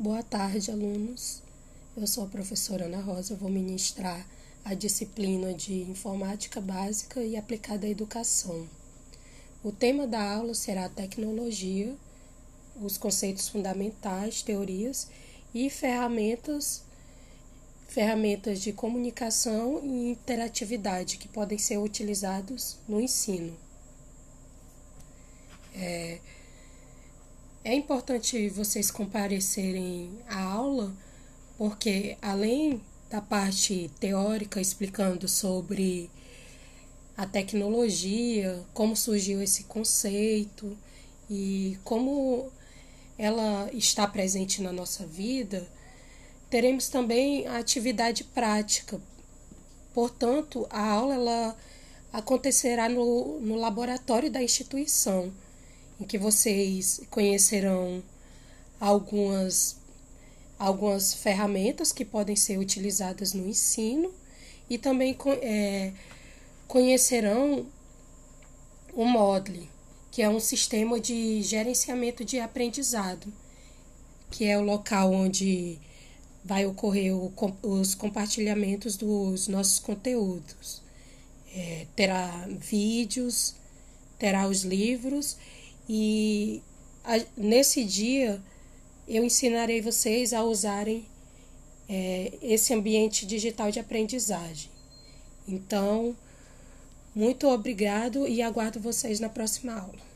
Boa tarde, alunos. Eu sou a professora Ana Rosa, eu vou ministrar a disciplina de Informática Básica e Aplicada à Educação. O tema da aula será tecnologia, os conceitos fundamentais, teorias e ferramentas ferramentas de comunicação e interatividade que podem ser utilizados no ensino. É, é importante vocês comparecerem à aula, porque além da parte teórica explicando sobre a tecnologia, como surgiu esse conceito e como ela está presente na nossa vida, teremos também a atividade prática. Portanto, a aula ela acontecerá no, no laboratório da instituição em que vocês conhecerão algumas, algumas ferramentas que podem ser utilizadas no ensino e também é, conhecerão o Moodle, que é um sistema de gerenciamento de aprendizado, que é o local onde vai ocorrer o, os compartilhamentos dos nossos conteúdos. É, terá vídeos, terá os livros e a, nesse dia eu ensinarei vocês a usarem é, esse ambiente digital de aprendizagem. Então, muito obrigado e aguardo vocês na próxima aula.